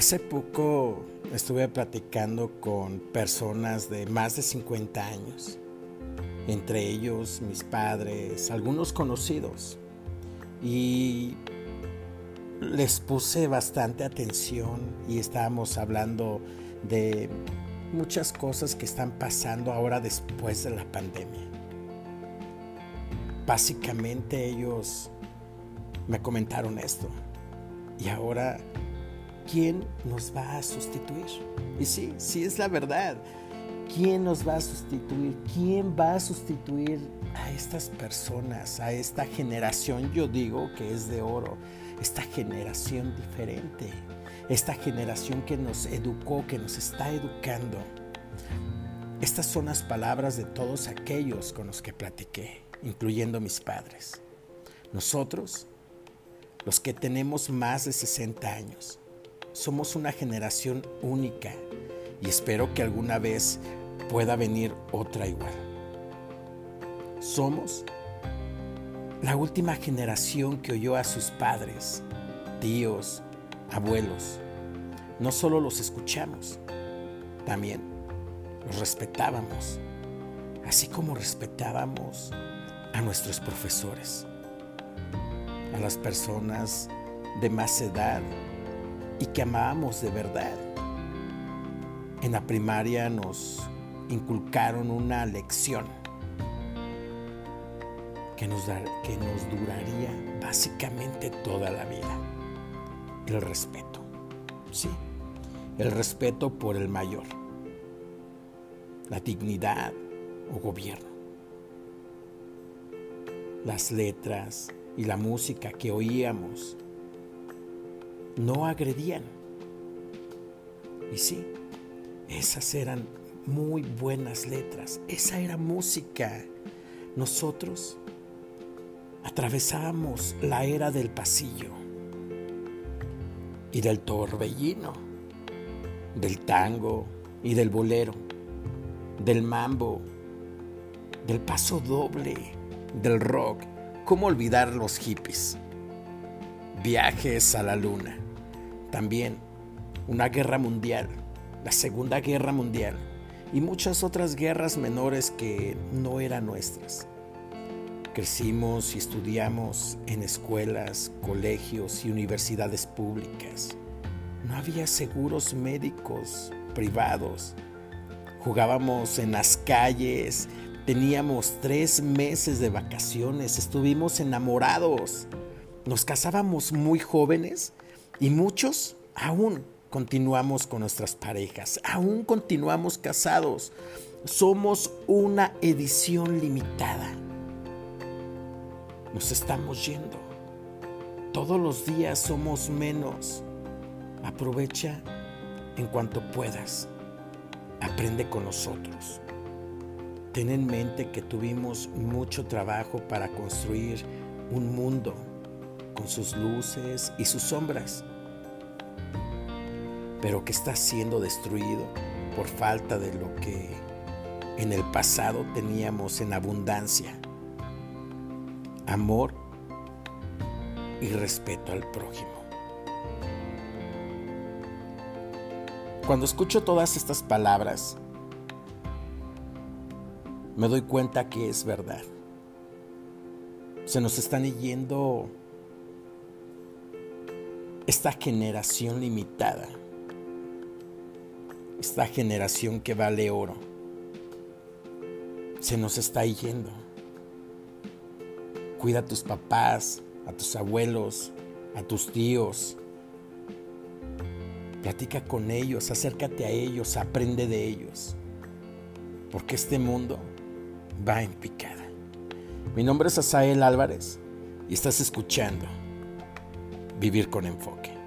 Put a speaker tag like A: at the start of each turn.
A: Hace poco estuve platicando con personas de más de 50 años, entre ellos mis padres, algunos conocidos, y les puse bastante atención y estábamos hablando de muchas cosas que están pasando ahora después de la pandemia. Básicamente ellos me comentaron esto. Y ahora, ¿quién nos va a sustituir? Y sí, sí es la verdad. ¿Quién nos va a sustituir? ¿Quién va a sustituir a estas personas, a esta generación? Yo digo que es de oro, esta generación diferente, esta generación que nos educó, que nos está educando. Estas son las palabras de todos aquellos con los que platiqué, incluyendo mis padres. Nosotros, los que tenemos más de 60 años, somos una generación única y espero que alguna vez pueda venir otra igual. Somos la última generación que oyó a sus padres, tíos, abuelos. No solo los escuchamos, también los respetábamos, así como respetábamos a nuestros profesores, a las personas de más edad y que amábamos de verdad. En la primaria nos inculcaron una lección que nos, que nos duraría básicamente toda la vida el respeto. Sí, el respeto por el mayor, la dignidad o gobierno. Las letras y la música que oíamos no agredían. Y sí, esas eran muy buenas letras, esa era música. Nosotros atravesábamos la era del pasillo y del torbellino, del tango y del bolero, del mambo, del paso doble, del rock. ¿Cómo olvidar los hippies? Viajes a la luna. También una guerra mundial, la Segunda Guerra Mundial y muchas otras guerras menores que no eran nuestras. Crecimos y estudiamos en escuelas, colegios y universidades públicas. No había seguros médicos privados. Jugábamos en las calles, teníamos tres meses de vacaciones, estuvimos enamorados. Nos casábamos muy jóvenes y muchos aún continuamos con nuestras parejas, aún continuamos casados. Somos una edición limitada nos estamos yendo. Todos los días somos menos. Aprovecha en cuanto puedas. Aprende con nosotros. Ten en mente que tuvimos mucho trabajo para construir un mundo con sus luces y sus sombras, pero que está siendo destruido por falta de lo que en el pasado teníamos en abundancia amor y respeto al prójimo. Cuando escucho todas estas palabras, me doy cuenta que es verdad. Se nos están yendo esta generación limitada, esta generación que vale oro. Se nos está yendo. Cuida a tus papás, a tus abuelos, a tus tíos. Platica con ellos, acércate a ellos, aprende de ellos. Porque este mundo va en picada. Mi nombre es Asael Álvarez y estás escuchando Vivir con Enfoque.